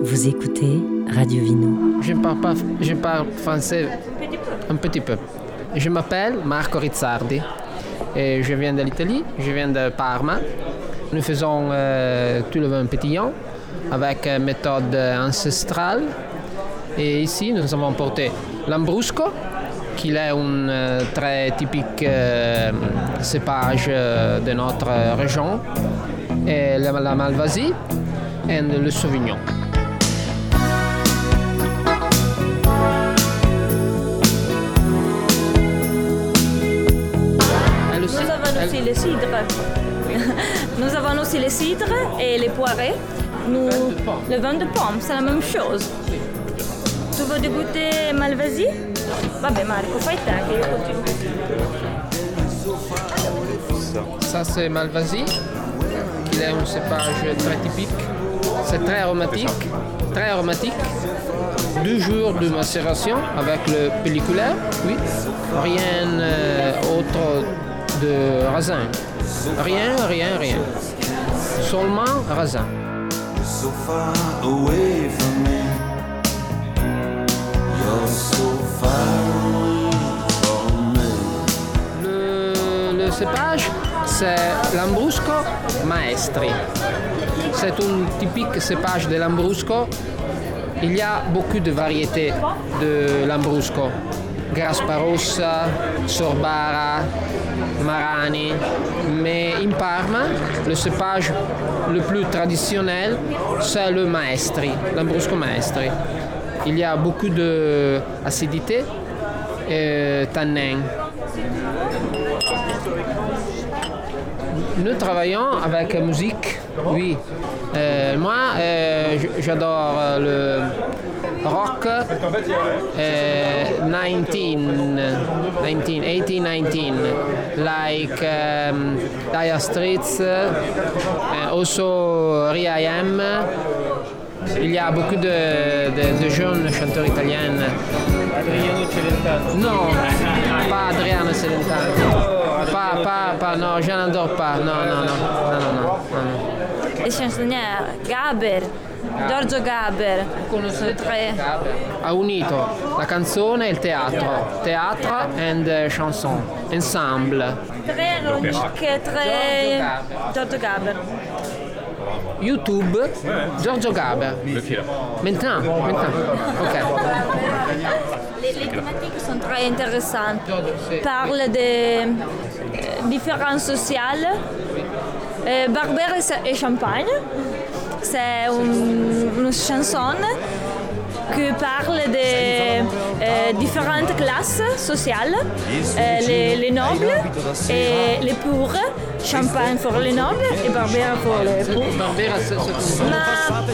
Vous écoutez Radio Vino. Je parle, pas, je parle français un petit peu. Je m'appelle Marco Rizzardi et je viens de l'Italie, je viens de Parma. Nous faisons euh, tout le vin pétillant avec une méthode ancestrale. Et ici, nous avons porté l'ambrusco, qui est un euh, très typique euh, cépage euh, de notre région, et la, la malvasie et le sauvignon. Les cidres. Nous avons aussi les cidres et les poirées. Nous, le vin de pomme, c'est la même chose. Tu veux dégoûter Malvasie Vabbè Marco, fai te che io continuo. Ça, c'est Malvasie, qui est un cépage très typique. C'est très aromatique, très aromatique. Deux jours de macération avec le pelliculaire, oui. Rien euh, autre de raisin. Rien, rien, rien. Seulement raisin. so far away from me. You're so far away from me. Le, le cépage, c'est l'Ambrusco Maestri. C'est un typique cépage de l'Ambrusco. Il y a beaucoup de variétés de l'Ambrusco. Grasparossa, Sorbara, Marani. Mais in Parma, le cépage le plus traditionnel, c'est le Maestri, l'Ambrusco Maestri. Il y a beaucoup d'acidité et tanin. Nous travaillons avec la musique, oui. Euh, moi, euh, j'adore euh, le rock euh, 19, 19, 18, 19, like um, Dire Straits, uh, also R.I.M. Il y a beaucoup de, de- de jeunes chanteurs italiens. Non, pas Adriano Celentano. Pas, pas, pas, no, je n'adore pas. Non, non, non, non, non, non, non. Les chansonnières, Gaber, Giorgio Gaber. Conoscete Tre. Ha unito la canzone e il teatro. Teatro and eh, chanson. Ensemble. Très ironique, très... Giorgio Gaber. YouTube, Giorgio Gaber. Maintenant, maintenant. Ok. Les, les thématiques sont très intéressantes. Parle des euh, différences sociales. Euh, Barbère et Sa- et Champagne, c'est une, une chanson qui parle des euh, différentes classes sociales, Euh, les, les nobles et les pauvres. Champagne pour les nobles et Barbère pour les pauvres. Mais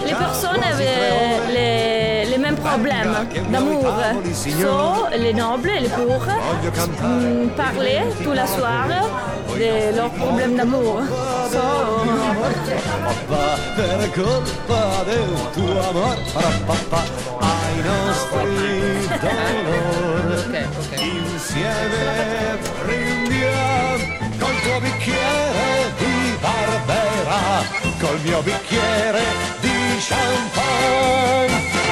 les personnes avaient les, les mêmes problèmes d'amour. So, les nobles et les pauvres mm, parlaient toute la soirée de leurs problèmes d'amour. Per colpa del tuo amor ai nostri dolori insieme prendiamo col tuo bicchiere di Barbera col mio bicchiere di champagne